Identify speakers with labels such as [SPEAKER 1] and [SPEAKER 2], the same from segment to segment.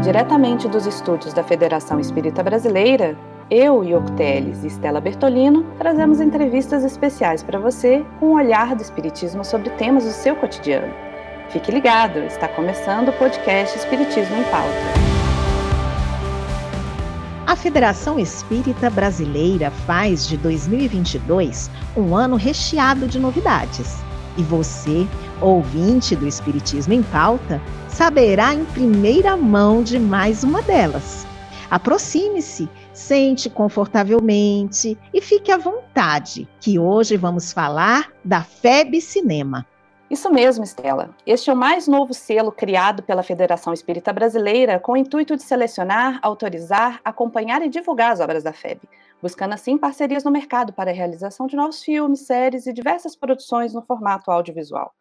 [SPEAKER 1] Diretamente dos estúdios da Federação Espírita Brasileira, eu, Yoko Teles e Stella Bertolino trazemos entrevistas especiais para você com o um olhar do Espiritismo sobre temas do seu cotidiano. Fique ligado, está começando o podcast Espiritismo em Pauta.
[SPEAKER 2] A Federação Espírita Brasileira faz de 2022 um ano recheado de novidades. E você, ouvinte do Espiritismo em Pauta, saberá em primeira mão de mais uma delas. Aproxime-se, sente confortavelmente e fique à vontade, que hoje vamos falar da FEB Cinema.
[SPEAKER 1] Isso mesmo, Estela. Este é o mais novo selo criado pela Federação Espírita Brasileira com o intuito de selecionar, autorizar, acompanhar e divulgar as obras da FEB, buscando assim parcerias no mercado para a realização de novos filmes, séries e diversas produções no formato audiovisual.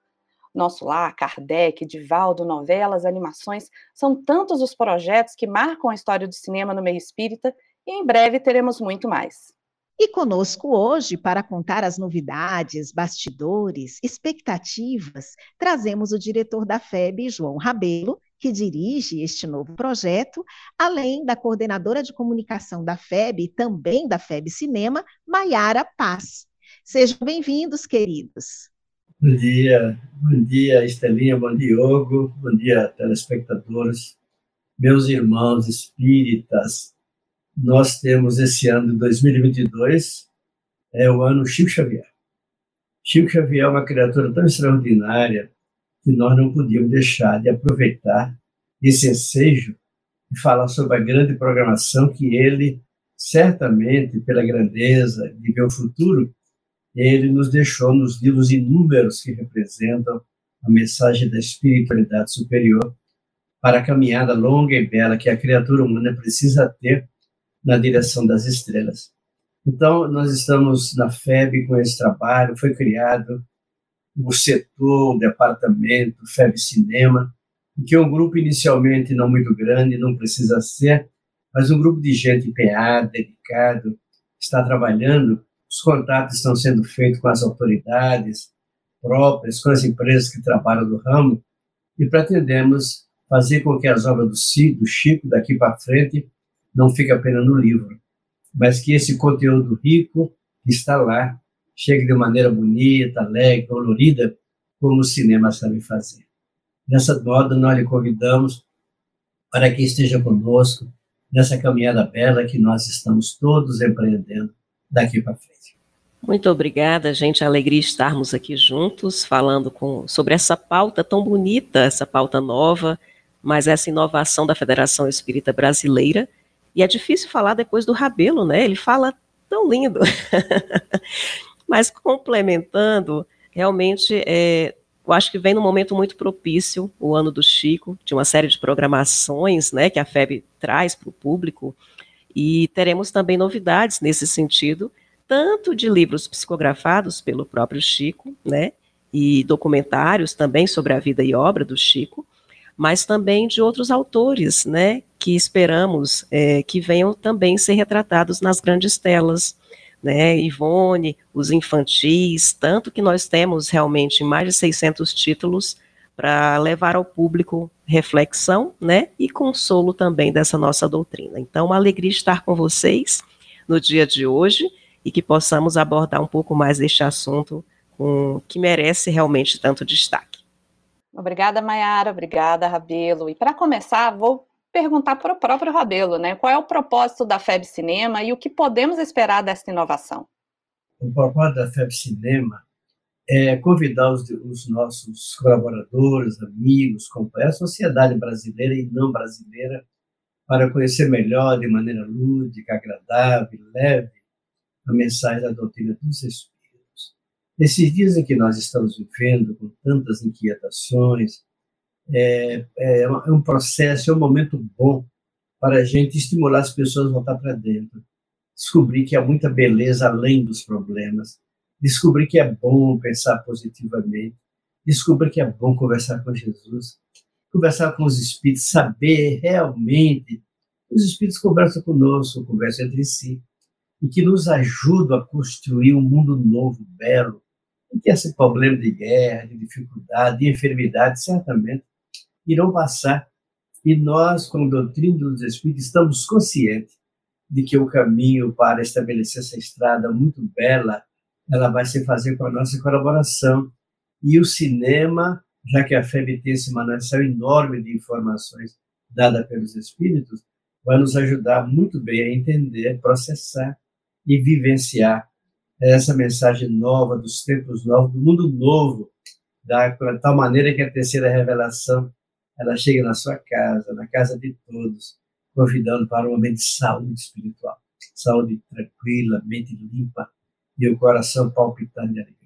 [SPEAKER 1] Nosso Lar, Kardec, Divaldo, novelas, animações, são tantos os projetos que marcam a história do cinema no meio espírita e em breve teremos muito mais.
[SPEAKER 2] E conosco hoje, para contar as novidades, bastidores, expectativas, trazemos o diretor da FEB, João Rabelo, que dirige este novo projeto, além da coordenadora de comunicação da FEB e também da FEB Cinema, Maiara Paz. Sejam bem-vindos, queridos.
[SPEAKER 3] Bom dia, bom dia, Estelinha, bom Diogo, bom dia, telespectadores, meus irmãos espíritas, nós temos esse ano de 2022, é o ano Chico Xavier. Chico Xavier é uma criatura tão extraordinária que nós não podíamos deixar de aproveitar esse ensejo e falar sobre a grande programação que ele, certamente, pela grandeza de o futuro, ele nos deixou nos livros inúmeros que representam a mensagem da espiritualidade superior para a caminhada longa e bela que a criatura humana precisa ter na direção das estrelas. Então, nós estamos na FEB com esse trabalho, foi criado o setor, o departamento, FEB Cinema, que é um grupo inicialmente não muito grande, não precisa ser, mas um grupo de gente empenhada, dedicado, está trabalhando, os contatos estão sendo feitos com as autoridades próprias, com as empresas que trabalham no ramo, e pretendemos fazer com que as obras do, do Chico, daqui para frente, não fique apenas no livro, mas que esse conteúdo rico que está lá chegue de maneira bonita, alegre, colorida, como o cinema sabe fazer. Nessa moda, nós lhe convidamos para que esteja conosco nessa caminhada bela que nós estamos todos empreendendo daqui para frente.
[SPEAKER 4] Muito obrigada, gente. A alegria estarmos aqui juntos, falando com, sobre essa pauta tão bonita, essa pauta nova, mas essa inovação da Federação Espírita Brasileira, e é difícil falar depois do Rabelo, né? Ele fala tão lindo. Mas complementando, realmente, é, eu acho que vem num momento muito propício, o ano do Chico, de uma série de programações, né, que a FEB traz para o público, e teremos também novidades nesse sentido, tanto de livros psicografados pelo próprio Chico, né, e documentários também sobre a vida e obra do Chico, mas também de outros autores, né, que esperamos é, que venham também ser retratados nas grandes telas, né, Ivone, os infantis, tanto que nós temos realmente mais de 600 títulos para levar ao público reflexão, né, e consolo também dessa nossa doutrina. Então, uma alegria estar com vocês no dia de hoje e que possamos abordar um pouco mais deste assunto com, que merece realmente tanto destaque.
[SPEAKER 1] Obrigada, Mayara. Obrigada, Rabelo. E para começar, vou perguntar para o próprio Rabelo, né? Qual é o propósito da FEB Cinema e o que podemos esperar desta inovação?
[SPEAKER 3] O propósito da FEB Cinema é convidar os, os nossos colaboradores, amigos, companheiros, a sociedade brasileira e não brasileira para conhecer melhor, de maneira lúdica, agradável, leve, a mensagem da doutrina dos Espíritos Nesses dias em que nós estamos vivendo, com tantas inquietações, é, é, é um processo, é um momento bom para a gente estimular as pessoas a voltar para dentro, descobrir que há muita beleza além dos problemas, descobrir que é bom pensar positivamente, descobrir que é bom conversar com Jesus, conversar com os espíritos, saber realmente. Os espíritos conversam conosco, conversam entre si, e que nos ajudam a construir um mundo novo, belo, em que esse problema de guerra, de dificuldade, de enfermidade, certamente irão passar E nós, com a doutrina dos Espíritos, estamos conscientes de que o caminho para estabelecer essa estrada muito bela, ela vai se fazer com a nossa colaboração. E o cinema, já que a FEB tem esse manancial enorme de informações dada pelos Espíritos, vai nos ajudar muito bem a entender, processar e vivenciar essa mensagem nova dos tempos novos, do mundo novo, da de tal maneira que a terceira revelação ela chega na sua casa, na casa de todos, convidando para um momento de saúde espiritual, saúde tranquila, mente limpa e o coração palpitando de alegria.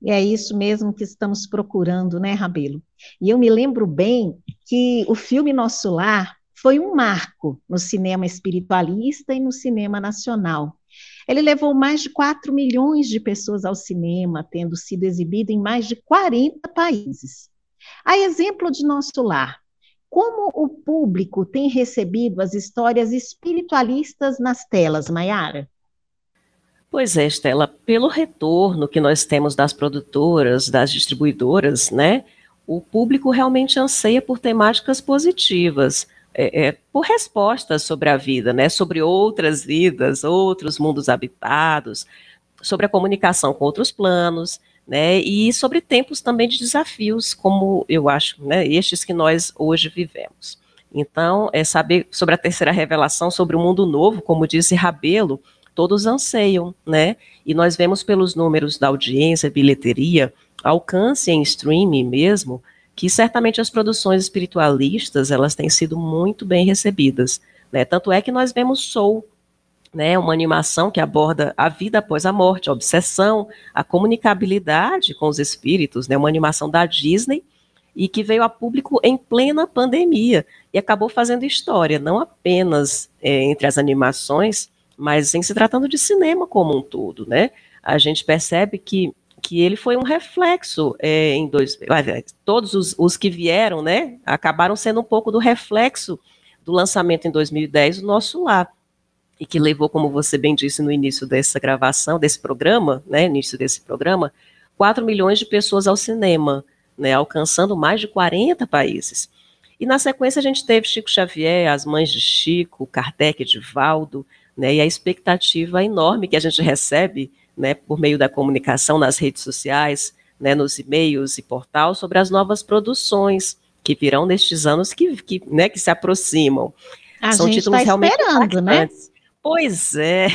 [SPEAKER 2] E é isso mesmo que estamos procurando, né, Rabelo? E eu me lembro bem que o filme Nosso Lar foi um marco no cinema espiritualista e no cinema nacional. Ele levou mais de 4 milhões de pessoas ao cinema, tendo sido exibido em mais de 40 países. A exemplo de nosso lar, como o público tem recebido as histórias espiritualistas nas telas, Mayara?
[SPEAKER 4] Pois é, Estela, pelo retorno que nós temos das produtoras, das distribuidoras, né, o público realmente anseia por temáticas positivas, é, é, por respostas sobre a vida, né, sobre outras vidas, outros mundos habitados, sobre a comunicação com outros planos, né, e sobre tempos também de desafios, como eu acho, né, estes que nós hoje vivemos. Então, é saber sobre a terceira revelação, sobre o mundo novo, como disse Rabelo, todos anseiam, né? E nós vemos pelos números da audiência, bilheteria, alcance em streaming mesmo, que certamente as produções espiritualistas, elas têm sido muito bem recebidas, né? Tanto é que nós vemos Soul, né, uma animação que aborda a vida após a morte, a obsessão, a comunicabilidade com os espíritos, né, uma animação da Disney e que veio a público em plena pandemia e acabou fazendo história, não apenas é, entre as animações, mas em se tratando de cinema como um todo, né? A gente percebe que, que ele foi um reflexo é, em dois, todos os, os que vieram, né, acabaram sendo um pouco do reflexo do lançamento em 2010 do nosso lar e que levou, como você bem disse no início dessa gravação, desse programa, né, início desse programa, 4 milhões de pessoas ao cinema, né, alcançando mais de 40 países. E na sequência a gente teve Chico Xavier, as mães de Chico, Kardec, Edivaldo, né, e a expectativa enorme que a gente recebe, né, por meio da comunicação nas redes sociais, né, nos e-mails e portal sobre as novas produções que virão nestes anos que, que, né, que se aproximam.
[SPEAKER 2] A São gente títulos tá realmente esperando, né?
[SPEAKER 4] Pois é,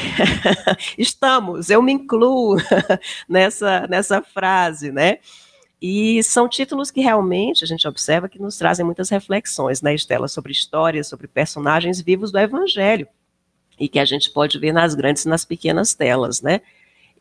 [SPEAKER 4] estamos, eu me incluo nessa, nessa frase, né? E são títulos que realmente a gente observa que nos trazem muitas reflexões, né, Estela, sobre histórias, sobre personagens vivos do Evangelho, e que a gente pode ver nas grandes e nas pequenas telas, né?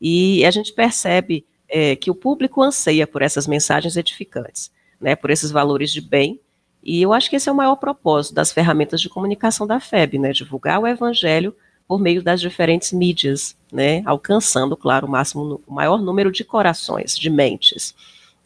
[SPEAKER 4] E a gente percebe é, que o público anseia por essas mensagens edificantes, né, por esses valores de bem, e eu acho que esse é o maior propósito das ferramentas de comunicação da FEB, né, divulgar o Evangelho por meio das diferentes mídias, né, alcançando, claro, o máximo, o maior número de corações, de mentes.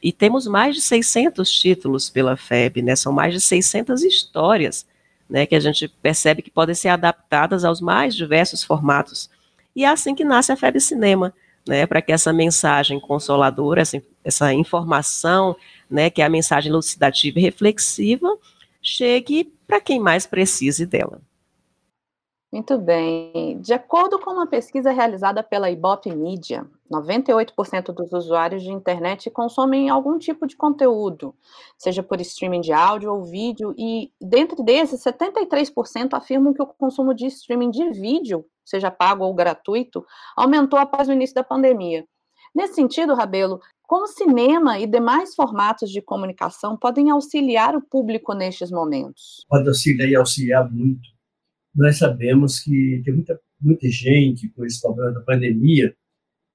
[SPEAKER 4] E temos mais de 600 títulos pela FEB, né, são mais de 600 histórias, né, que a gente percebe que podem ser adaptadas aos mais diversos formatos. E é assim que nasce a FEB Cinema, né, para que essa mensagem consoladora, essa, essa informação, né, que é a mensagem elucidativa e reflexiva, chegue para quem mais precise dela.
[SPEAKER 1] Muito bem. De acordo com uma pesquisa realizada pela Ibope Media, 98% dos usuários de internet consomem algum tipo de conteúdo, seja por streaming de áudio ou vídeo, e dentre desses, 73% afirmam que o consumo de streaming de vídeo, seja pago ou gratuito, aumentou após o início da pandemia. Nesse sentido, Rabelo, como cinema e demais formatos de comunicação podem auxiliar o público nestes momentos?
[SPEAKER 3] Pode auxiliar e auxiliar muito nós sabemos que tem muita, muita gente com esse problema da pandemia,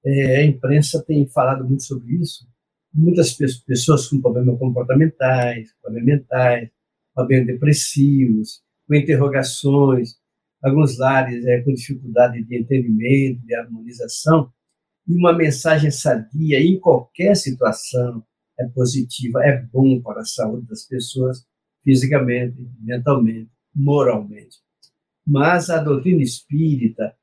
[SPEAKER 3] é, a imprensa tem falado muito sobre isso, muitas pessoas com problemas comportamentais, problemas mentais, problemas depressivos, com interrogações, alguns lares é, com dificuldade de entendimento, de harmonização, e uma mensagem sadia em qualquer situação é positiva, é bom para a saúde das pessoas, fisicamente, mentalmente, moralmente. Mas a doutrina espírita,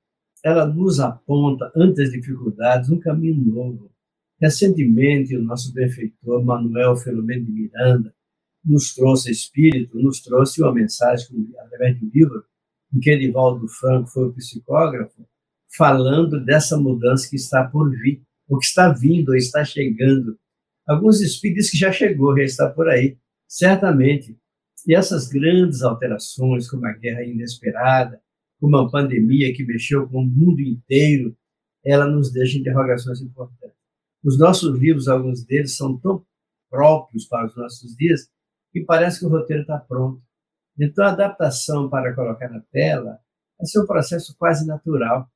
[SPEAKER 3] ela nos aponta, ante as dificuldades, um caminho novo. Recentemente, o nosso benfeitor Manuel Filomeno de Miranda nos trouxe espírito, nos trouxe uma mensagem através do livro, em que Edivaldo Franco foi o psicógrafo, falando dessa mudança que está por vir, ou que está vindo, ou está chegando. Alguns espíritos que já chegou, já está por aí, certamente. E essas grandes alterações, como a guerra inesperada, como a pandemia que mexeu com o mundo inteiro, ela nos deixa interrogações importantes. Os nossos livros, alguns deles, são tão próprios para os nossos dias que parece que o roteiro está pronto. Então, a adaptação para colocar na tela ser um processo quase natural.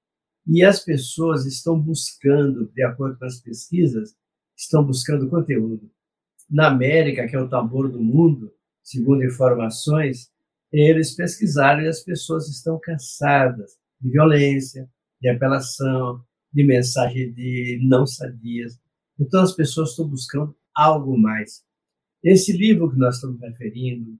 [SPEAKER 3] E as pessoas estão buscando, de acordo com as pesquisas, estão buscando conteúdo. Na América, que é o tambor do mundo, segundo informações, eles pesquisaram e as pessoas estão cansadas de violência, de apelação, de mensagem de não sadias. Então as pessoas estão buscando algo mais. Esse livro que nós estamos referindo,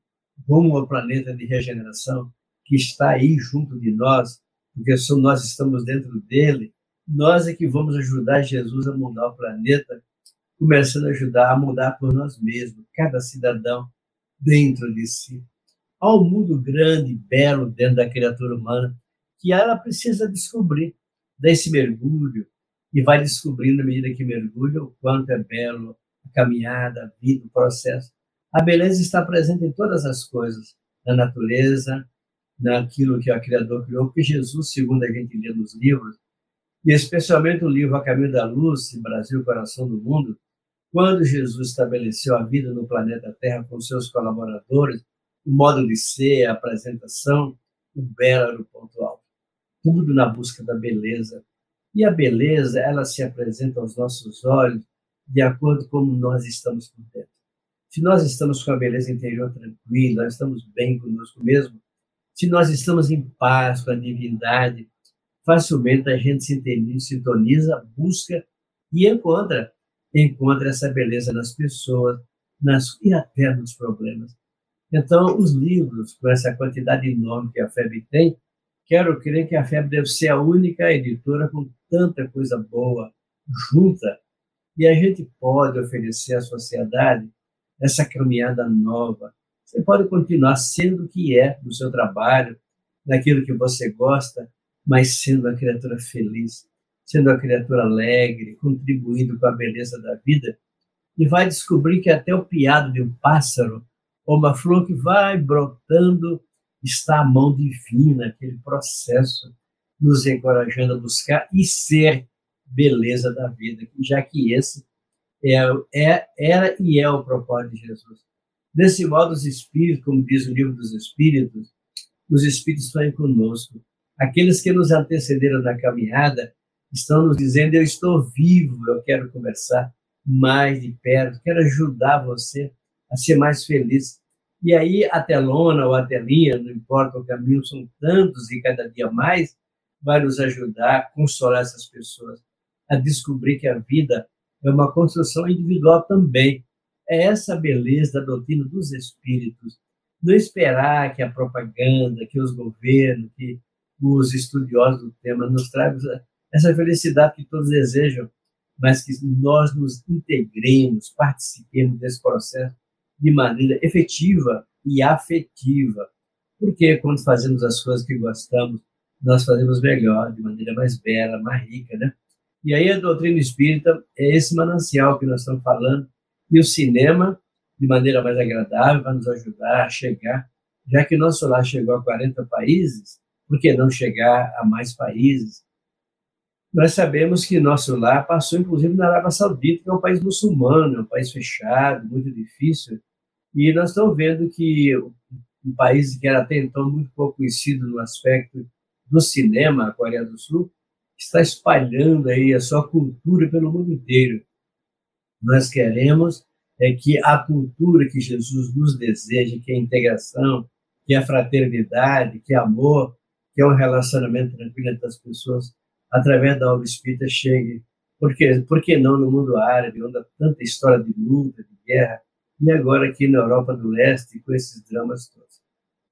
[SPEAKER 3] Rumo ao Planeta de Regeneração, que está aí junto de nós, porque nós estamos dentro dele, nós é que vamos ajudar Jesus a mudar o planeta, começando a ajudar a mudar por nós mesmos, cada cidadão dentro de si. Há um mundo grande, belo dentro da criatura humana, que ela precisa descobrir, dar esse mergulho, e vai descobrindo, à medida que mergulha, o quanto é belo a caminhada, a vida, o processo. A beleza está presente em todas as coisas, na natureza, naquilo que o Criador criou, porque Jesus, segundo a gente lê nos livros, e especialmente o livro A Caminho da Luz, Brasil, Coração do Mundo, quando Jesus estabeleceu a vida no planeta Terra com seus colaboradores, o modo de ser, a apresentação, o belo era o ponto alto. Tudo na busca da beleza. E a beleza, ela se apresenta aos nossos olhos de acordo com como nós estamos por dentro. Se nós estamos com a beleza interior tranquila, nós estamos bem conosco mesmo, se nós estamos em paz com a divindade, facilmente a gente se sintoniza, busca e encontra, encontra essa beleza nas pessoas, nas e até nos problemas. Então, os livros, com essa quantidade enorme que a FEB tem, quero crer que a FEB deve ser a única editora com tanta coisa boa junta e a gente pode oferecer à sociedade essa caminhada nova. Você pode continuar sendo o que é no seu trabalho, naquilo que você gosta, mas sendo uma criatura feliz, sendo uma criatura alegre, contribuindo com a beleza da vida, e vai descobrir que até o piado de um pássaro ou uma flor que vai brotando está a mão divina, aquele processo nos encorajando a buscar e ser beleza da vida, já que esse é, é, era e é o propósito de Jesus. Desse modo, os Espíritos, como diz o livro dos Espíritos, os Espíritos estão conosco. Aqueles que nos antecederam na caminhada estão nos dizendo: Eu estou vivo, eu quero conversar mais de perto, quero ajudar você a ser mais feliz. E aí, a telona ou a telinha, não importa o caminho, são tantos e cada dia mais, vai nos ajudar a consolar essas pessoas a descobrir que a vida é uma construção individual também. É essa beleza da doutrina dos espíritos. Não esperar que a propaganda, que os governos, que os estudiosos do tema nos tragam essa felicidade que todos desejam, mas que nós nos integremos, participemos desse processo de maneira efetiva e afetiva. Porque quando fazemos as coisas que gostamos, nós fazemos melhor, de maneira mais bela, mais rica, né? E aí a doutrina espírita é esse manancial que nós estamos falando, e o cinema, de maneira mais agradável, vai nos ajudar a chegar, já que nosso lar chegou a 40 países, por que não chegar a mais países? Nós sabemos que nosso lar passou, inclusive, na Arábia Saudita, que é um país muçulmano, é um país fechado, muito difícil, e nós estamos vendo que um país que era até então muito pouco conhecido no aspecto do cinema, a Coreia do Sul, está espalhando aí a sua cultura pelo mundo inteiro. Nós queremos é que a cultura que Jesus nos deseja, que é a integração, que é a fraternidade, que é amor, que é um relacionamento tranquilo entre as pessoas, através da obra espírita, chegue. Por por que não no mundo árabe, onde há tanta história de luta, de guerra, e agora aqui na Europa do Leste, com esses dramas todos.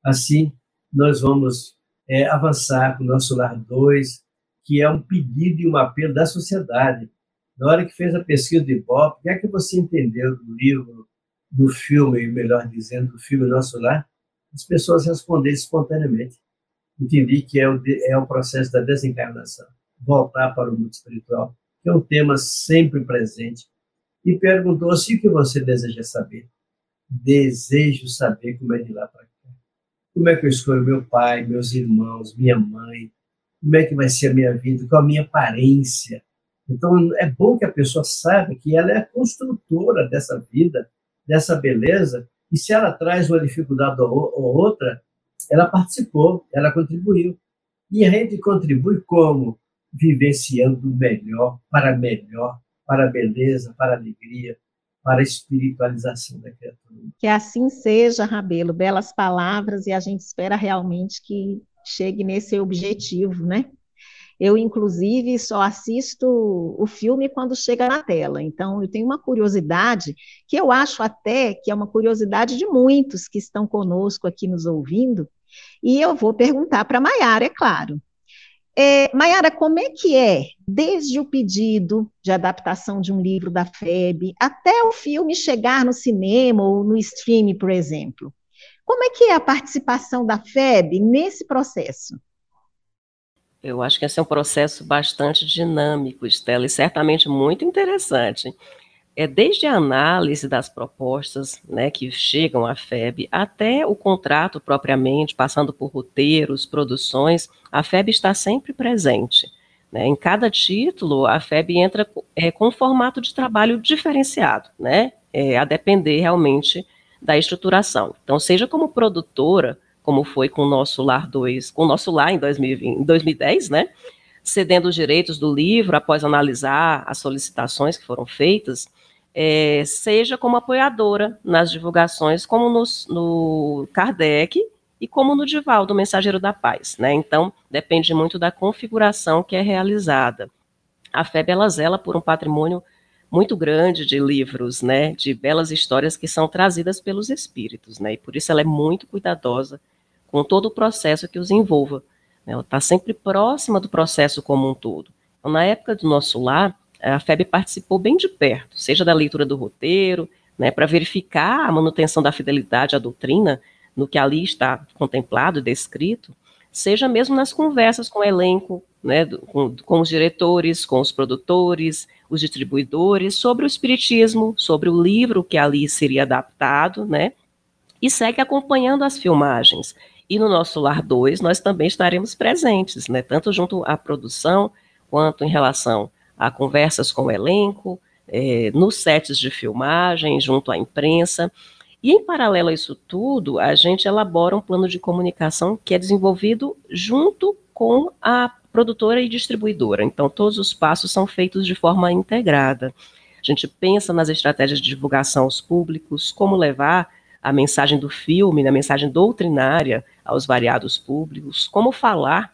[SPEAKER 3] Assim, nós vamos é, avançar com o nosso Lar 2, que é um pedido e um apelo da sociedade. Na hora que fez a pesquisa do Ibope, o que é que você entendeu do livro do filme, melhor dizendo, do filme Nosso Lar, as pessoas responderem espontaneamente. Entendi que é o, é o processo da desencarnação, voltar para o mundo espiritual, que é um tema sempre presente, e perguntou se o que você deseja saber. Desejo saber como é de lá para cá. Como é que eu escolho meu pai, meus irmãos, minha mãe? Como é que vai ser a minha vida? Qual a minha aparência? Então, é bom que a pessoa saiba que ela é a construtora dessa vida, dessa beleza, e se ela traz uma dificuldade ou outra, ela participou, ela contribuiu. E a gente contribui como? Vivenciando melhor, para melhor, para a beleza, para a alegria, para a espiritualização da criatura.
[SPEAKER 2] Que assim seja, Rabelo, belas palavras, e a gente espera realmente que chegue nesse objetivo, né? Eu, inclusive, só assisto o filme quando chega na tela. Então, eu tenho uma curiosidade, que eu acho até que é uma curiosidade de muitos que estão conosco aqui nos ouvindo, e eu vou perguntar para a Maiara, é claro. É, Mayara, como é que é, desde o pedido de adaptação de um livro da FEB até o filme chegar no cinema ou no streaming, por exemplo? Como é que é a participação da FEB nesse processo?
[SPEAKER 4] Eu acho que esse é um processo bastante dinâmico, Estela, e certamente muito interessante. É desde a análise das propostas né, que chegam à FEB até o contrato propriamente, passando por roteiros, produções, a FEB está sempre presente. Né? Em cada título, a FEB entra é, com um formato de trabalho diferenciado, né? É, a depender realmente da estruturação. Então, seja como produtora, como foi com o nosso Lar 2, com o nosso Lar em, 2020, em 2010, né? Cedendo os direitos do livro após analisar as solicitações que foram feitas, é, seja como apoiadora nas divulgações, como no, no Kardec e como no Divaldo, Mensageiro da Paz. Né? Então, depende muito da configuração que é realizada. A FEB ela zela por um patrimônio muito grande de livros, né, de belas histórias que são trazidas pelos espíritos, né, e por isso ela é muito cuidadosa com todo o processo que os envolva. Né? Ela está sempre próxima do processo como um todo. Então, na época do nosso lar, a FEB participou bem de perto, seja da leitura do roteiro, né, para verificar a manutenção da fidelidade à doutrina no que ali está contemplado descrito, seja mesmo nas conversas com o elenco, né, com, com os diretores, com os produtores, os distribuidores, sobre o espiritismo, sobre o livro que ali seria adaptado, né, e segue acompanhando as filmagens. E no nosso Lar 2, nós também estaremos presentes, né, tanto junto à produção, quanto em relação a conversas com o elenco, é, nos sets de filmagem, junto à imprensa. E, em paralelo a isso tudo, a gente elabora um plano de comunicação que é desenvolvido junto com a produtora e distribuidora. Então, todos os passos são feitos de forma integrada. A gente pensa nas estratégias de divulgação aos públicos, como levar a mensagem do filme, a mensagem doutrinária aos variados públicos, como falar,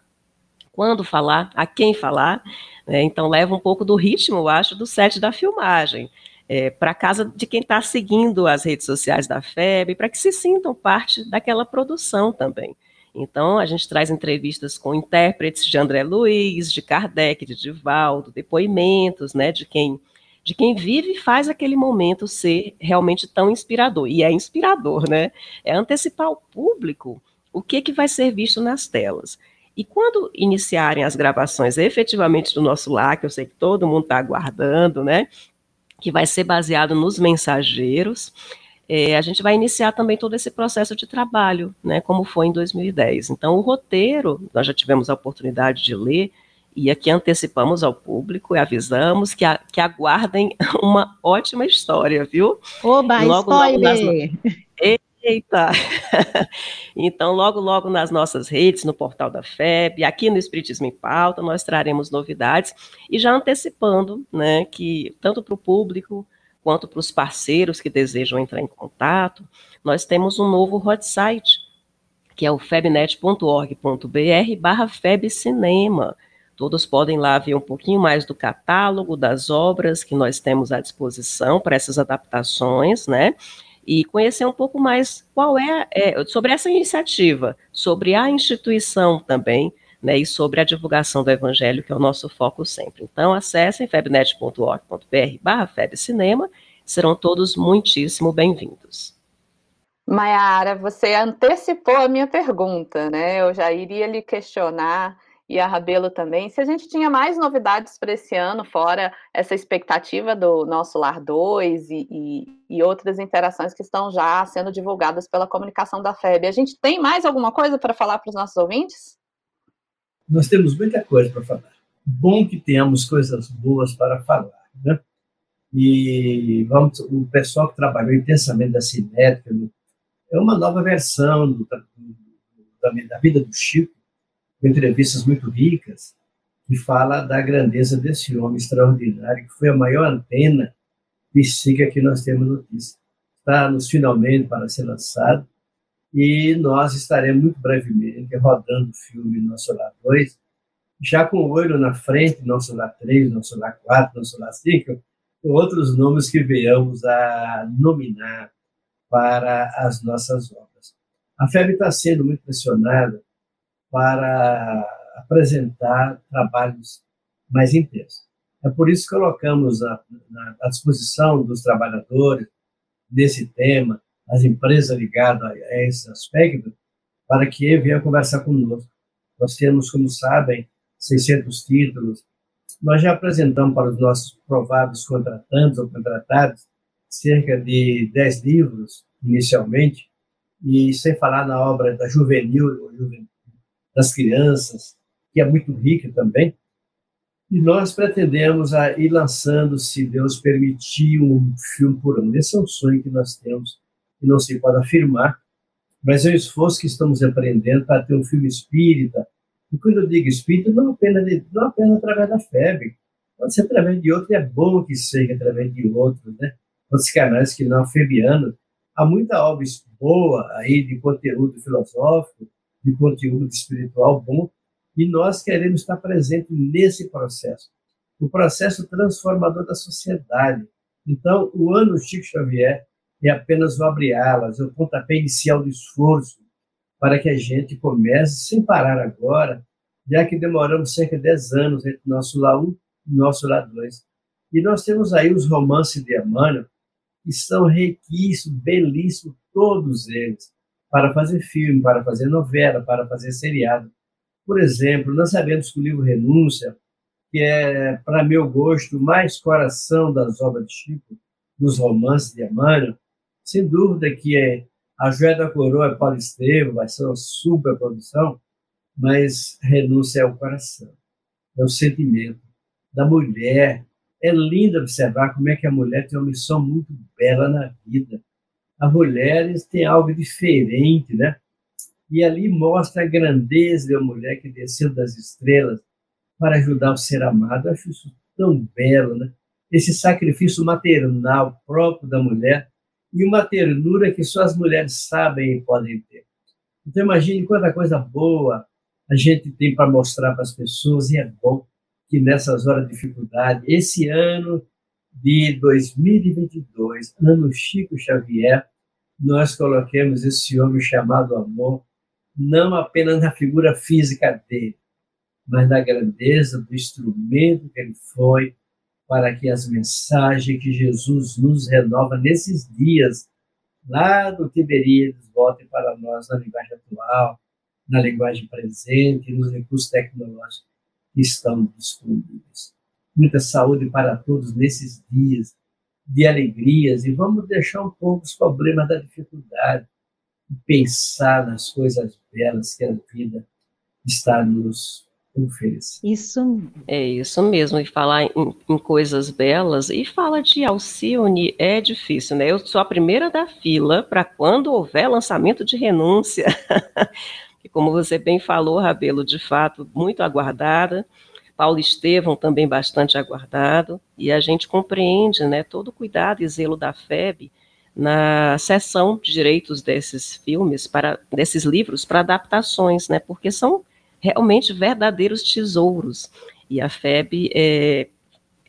[SPEAKER 4] quando falar, a quem falar. Né? Então, leva um pouco do ritmo, eu acho, do set da filmagem. É, para casa de quem está seguindo as redes sociais da FEB, para que se sintam parte daquela produção também. Então, a gente traz entrevistas com intérpretes de André Luiz, de Kardec, de Divaldo, depoimentos né, de quem de quem vive e faz aquele momento ser realmente tão inspirador. E é inspirador, né? É antecipar ao público o que, que vai ser visto nas telas. E quando iniciarem as gravações efetivamente do nosso lar, que eu sei que todo mundo está aguardando, né? Que vai ser baseado nos mensageiros, é, a gente vai iniciar também todo esse processo de trabalho, né? Como foi em 2010. Então, o roteiro, nós já tivemos a oportunidade de ler, e aqui antecipamos ao público e avisamos que, a, que aguardem uma ótima história, viu?
[SPEAKER 2] Oba, logo, spoiler! Logo nas...
[SPEAKER 4] Eita! então, logo, logo nas nossas redes, no portal da FEB, aqui no Espiritismo em Pauta, nós traremos novidades e já antecipando, né, que tanto para o público quanto para os parceiros que desejam entrar em contato, nós temos um novo hot site, que é o febnet.org.br barra febcinema. Todos podem lá ver um pouquinho mais do catálogo das obras que nós temos à disposição para essas adaptações, né? E conhecer um pouco mais qual é, é sobre essa iniciativa, sobre a instituição também, né, e sobre a divulgação do Evangelho, que é o nosso foco sempre. Então, acessem febnet.org.br barra febcinema, serão todos muitíssimo bem-vindos.
[SPEAKER 1] Maiara, você antecipou a minha pergunta, né? Eu já iria lhe questionar e a Rabelo também, se a gente tinha mais novidades para esse ano, fora essa expectativa do nosso Lar 2 e, e, e, outras interações que estão já sendo divulgadas pela comunicação da FEB. A gente tem mais alguma coisa para falar para os nossos ouvintes?
[SPEAKER 3] Nós temos muita coisa para falar. Bom que tenhamos coisas boas para falar, né? E vamos, o pessoal que trabalhou intensamente da Cinética é uma nova versão do, da, da vida do Chico, entrevistas muito ricas, que fala da grandeza desse homem extraordinário, que foi a maior antena psíquica que nós temos notícia. Está nos finalmente para ser lançado, e nós estaremos muito brevemente rodando o filme Nosso Lar 2, já com o olho na frente, Nosso Lar 3, Nosso Lar 4, Nosso Lar 5, e outros nomes que venhamos a nominar para as nossas obras. A FEB está sendo muito pressionada para apresentar trabalhos mais intensos. É por isso que colocamos à, disposição dos trabalhadores nesse tema, as empresas ligadas a esse aspecto, para que venham conversar conosco. Nós temos, como sabem, 600 títulos. Nós já apresentamos para os nossos provados contratantes ou contratados cerca de 10 livros, inicialmente, e sem falar na obra da juvenil das crianças, que é muito rica também. E nós pretendemos ir lançando, se Deus permitir, um filme por ano. Esse é um sonho que nós temos, que não se pode afirmar, mas é um esforço que estamos empreendendo para ter um filme espírita. E quando eu digo espírita, não apenas, de, não apenas através da febre, pode ser através de outro, e é bom que seja através de outros, né? Outros canais que não febiano. Há muita obra boa aí de conteúdo filosófico, de conteúdo espiritual bom, e nós queremos estar presentes nesse processo, o processo transformador da sociedade. Então, o ano Chico Xavier é apenas o abre-alas, o pontapé inicial do esforço para que a gente comece, sem parar agora, já que demoramos cerca de 10 anos entre nosso lá 1 e nosso lá 2. E nós temos aí os romances de Emmanuel, que são riquíssimos, belíssimos, todos eles para fazer filme, para fazer novela, para fazer seriado. Por exemplo, nós sabemos que o livro Renúncia, que é, para meu gosto, mais coração das obras de Chico, dos romances de Emmanuel, sem dúvida que é A Joia da Coroa é Paulo Estevam, vai ser uma super produção, mas Renúncia é o coração, é o sentimento da mulher. É lindo observar como é que a mulher tem uma missão muito bela na vida as mulheres têm algo diferente, né? E ali mostra a grandeza da mulher que desceu das estrelas para ajudar o ser amado. Eu acho isso tão belo, né? Esse sacrifício maternal próprio da mulher e uma ternura que só as mulheres sabem e podem ter. Então imagine quanta coisa boa a gente tem para mostrar para as pessoas e é bom que nessas horas de dificuldade, esse ano de 2022, ano Chico Xavier, nós coloquemos esse homem chamado amor, não apenas na figura física dele, mas na grandeza do instrumento que ele foi para que as mensagens que Jesus nos renova nesses dias, lá do Tiberíades, voltem para nós na linguagem atual, na linguagem presente, nos recursos tecnológicos que estão disponíveis muita saúde para todos nesses dias de alegrias e vamos deixar um pouco os problemas da dificuldade e pensar nas coisas belas que a vida está nos oferecendo.
[SPEAKER 4] Isso é isso mesmo, e falar em, em, coisas belas e fala de Alcione é difícil, né? Eu sou a primeira da fila para quando houver lançamento de renúncia. que como você bem falou, Rabelo, de fato, muito aguardada. Paulo Estevão também bastante aguardado, e a gente compreende né, todo o cuidado e zelo da FEB na seção de direitos desses filmes, para desses livros, para adaptações, né, porque são realmente verdadeiros tesouros. E a FEB, é,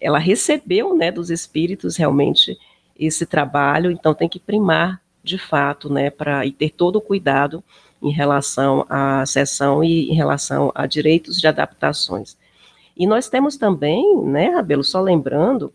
[SPEAKER 4] ela recebeu né, dos espíritos realmente esse trabalho, então tem que primar de fato, né, para e ter todo o cuidado em relação à sessão e em relação a direitos de adaptações. E nós temos também, né, Rabelo, só lembrando,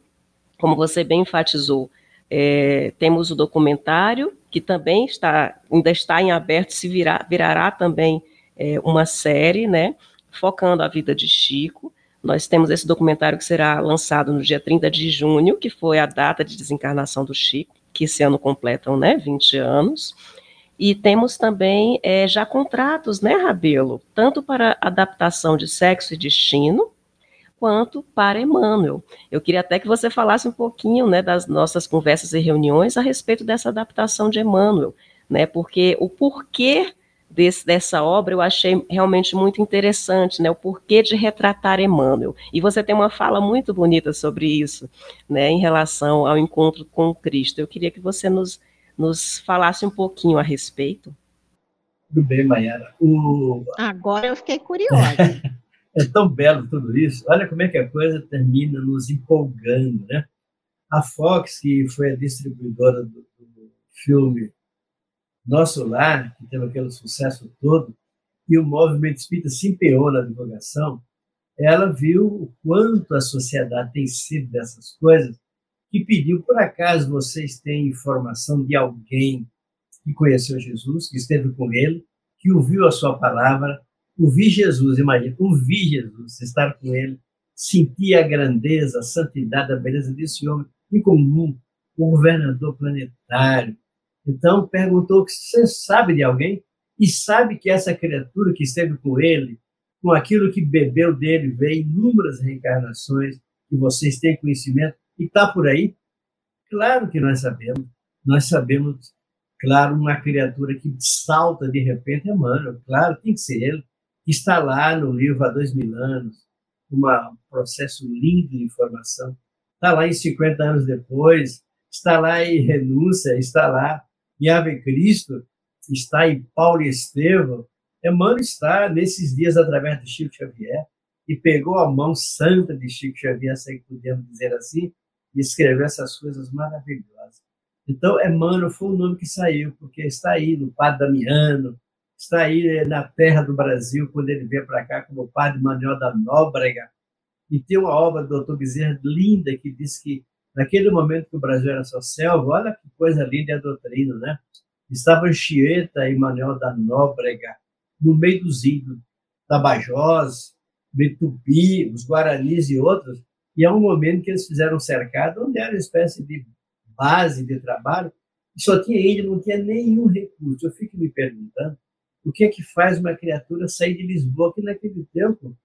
[SPEAKER 4] como você bem enfatizou, É, temos o documentário, que também está, ainda está em aberto, se virá, virará também é, uma série, né, focando a vida de Chico. Nós temos esse documentário que será lançado no dia 30 de junho, que foi a data de desencarnação do Chico, que esse ano completam né, 20 anos. E temos também é, já contratos, né, Rabelo? Tanto para adaptação de sexo e destino, quanto para Emmanuel. Eu queria até que você falasse um pouquinho né, das nossas conversas e reuniões a respeito dessa adaptação de Emmanuel, né, porque o porquê desse, dessa obra eu achei realmente muito interessante, né, o porquê de retratar Emmanuel. E você tem uma fala muito bonita sobre isso, né, em relação ao encontro com Cristo. Eu queria que você nos nos falasse um pouquinho a respeito.
[SPEAKER 3] Tudo bem, Mayara. O...
[SPEAKER 2] Agora eu fiquei curiosa.
[SPEAKER 3] é tão belo tudo isso. Olha como é que a coisa termina nos empolgando, né? A Fox, que foi a distribuidora do, do filme Nosso Lar, que teve aquele sucesso todo, e o movimento espírita se empenhou na divulgação, ela viu o quanto a sociedade tem sido dessas coisas que pediu, por acaso vocês têm informação de alguém que conheceu Jesus, que esteve com ele, que ouviu a sua palavra, ouvir Jesus, imagina, ouvir Jesus, estar com ele, sentir a grandeza, a santidade, a beleza desse homem em comum, o governador planetário. Então, perguntou que você sabe de alguém e sabe que essa criatura que esteve com ele, com aquilo que bebeu dele, veio inúmeras reencarnações, que vocês têm conhecimento, e está por aí? Claro que nós sabemos. Nós sabemos, claro, uma criatura que salta de repente é Mano. Claro, tem que ser ele. Está lá no livro há dois mil anos, um processo lindo de informação. Está lá em 50 anos depois, está lá em Renúncia, está lá em Ave Cristo, está em Paulo e Estevão. Emmanuel está nesses dias através de Chico Xavier e pegou a mão santa de Chico Xavier, se podemos dizer assim, e escreveu essas coisas maravilhosas. Então, Emmanuel foi o nome que saiu, porque está aí no Padre Damiano, está aí eh, na terra do Brasil, quando ele veio para cá como Padre Manuel da Nóbrega. E tem uma obra do Dr. Bezerra linda que diz que, naquele momento que o Brasil era só selva, olha que coisa linda a doutrina, né? Estava Anchieta e Manuel da Nóbrega, no meio dos índios, Tabajós, Betupi, os Guaranis e outros, e é um momento que eles fizeram um cercado, onde era uma espécie de base de trabalho, e só tinha ele, não tinha nenhum recurso. Eu fico me perguntando o que é que faz uma criatura sair de Lisboa, que naquele tempo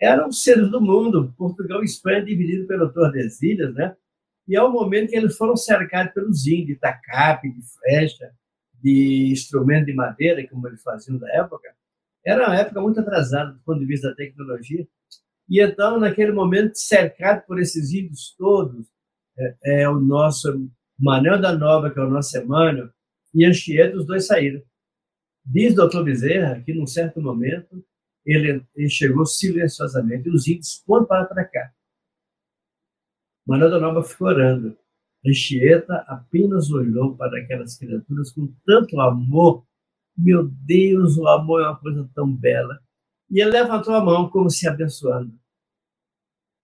[SPEAKER 3] eram seres do mundo, Portugal e Espanha dividido pelo Tordesilhas, né? E é o momento que eles foram cercados pelos índios, de tacape, de flecha, de instrumento de madeira, como eles faziam na época. Era uma época muito atrasada do ponto de vista da tecnologia. E então, naquele momento, cercado por esses índios todos, é, é o nosso Manuel da Nova, que é o nosso Emmanuel, e Anchieta, os dois saíram. Diz o doutor Bezerra que, num certo momento, ele, ele chegou silenciosamente, e os índios foram para cá. Manuel da Nova ficou orando. Anchieta apenas olhou para aquelas criaturas com tanto amor. Meu Deus, o amor é uma coisa tão bela. E ele levantou a mão como se abençoando.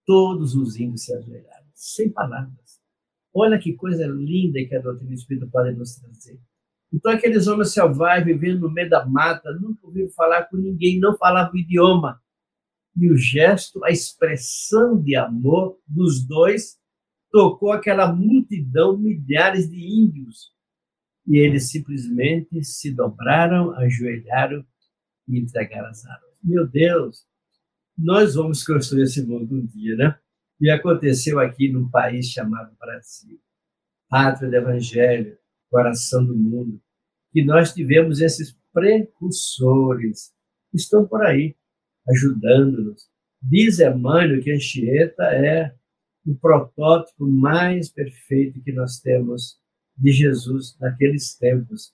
[SPEAKER 3] Todos os índios se ajoelharam, sem palavras. Olha que coisa linda que a doutrina espírita pode nos trazer. Então, aqueles homens selvagens vivendo no meio da mata, nunca ouviram falar com ninguém, não falavam o idioma. E o gesto, a expressão de amor dos dois tocou aquela multidão, milhares de índios. E eles simplesmente se dobraram, ajoelharam e entregaram as armas meu Deus, nós vamos construir esse mundo um dia, né? E aconteceu aqui num país chamado Brasil, pátria do Evangelho, coração do mundo, que nós tivemos esses precursores, que estão por aí, ajudando-nos. Diz Emmanuel que Anchieta é o protótipo mais perfeito que nós temos de Jesus naqueles tempos.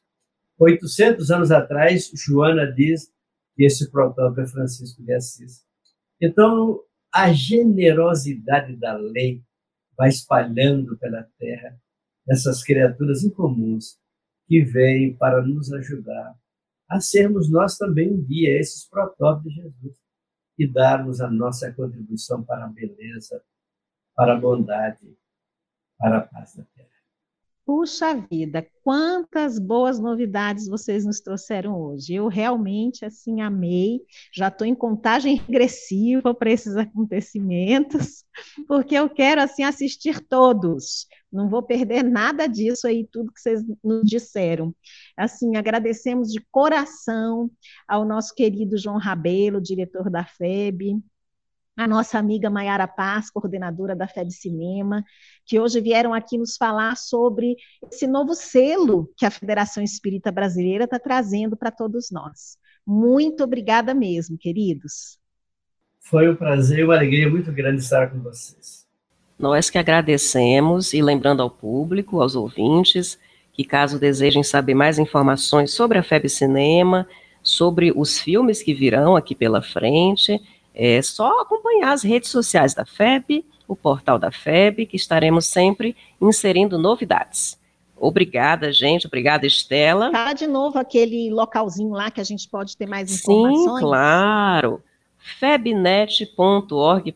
[SPEAKER 3] 800 anos atrás, Joana diz que esse protótipo é Francisco de Assis. Então, a generosidade da lei vai espalhando pela terra essas criaturas incomuns que vêm para nos ajudar a sermos nós também um dia esses protótipos de Jesus e darmos a nossa contribuição para a beleza, para a bondade, para a paz da terra.
[SPEAKER 2] Puxa vida, quantas boas novidades vocês nos trouxeram hoje. Eu realmente assim amei. Já estou em contagem regressiva para esses acontecimentos, porque eu quero assim assistir todos. Não vou perder nada disso aí, tudo que vocês nos disseram. Assim, agradecemos de coração ao nosso querido João Rabelo, diretor da FEB, a nossa amiga Maiara Paz, coordenadora da FEB Cinema, que hoje vieram aqui nos falar sobre esse novo selo que a Federação Espírita Brasileira está trazendo para todos nós. Muito obrigada mesmo, queridos.
[SPEAKER 3] Foi um prazer e uma alegria muito grande estar com vocês.
[SPEAKER 4] Nós que agradecemos e lembrando ao público, aos ouvintes, que caso desejem saber mais informações sobre a FEB Cinema, sobre os filmes que virão aqui pela frente, é só acompanhar as redes sociais da FEB, o portal da FEB, que estaremos sempre inserindo novidades. Obrigada, gente. Obrigada, Estela.
[SPEAKER 2] Fala de novo aquele localzinho lá que a gente pode ter mais informações.
[SPEAKER 4] Sim, claro. febnet.org.br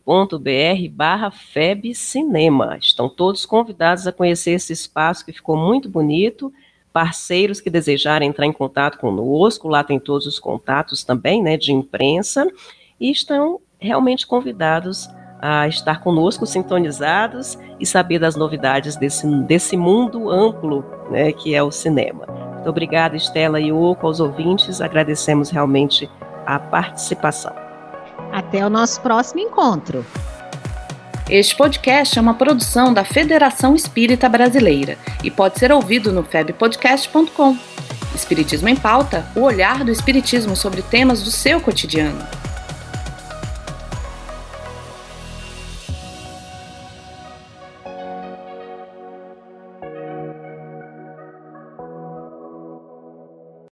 [SPEAKER 4] barra febcinema. Estão todos convidados a conhecer esse espaço que ficou muito bonito. Parceiros que desejarem entrar em contato conosco, lá tem todos os contatos também, né, de imprensa e estão realmente convidados a estar conosco, sintonizados e saber das novidades desse, desse mundo amplo né, que é o cinema. Muito obrigada, Estela e Oco, aos ouvintes, agradecemos realmente a participação.
[SPEAKER 2] Até o nosso próximo encontro.
[SPEAKER 1] Este podcast é uma produção da Federação Espírita Brasileira e pode ser ouvido no febpodcast.com. Espiritismo em Pauta, o olhar do Espiritismo sobre temas do seu cotidiano.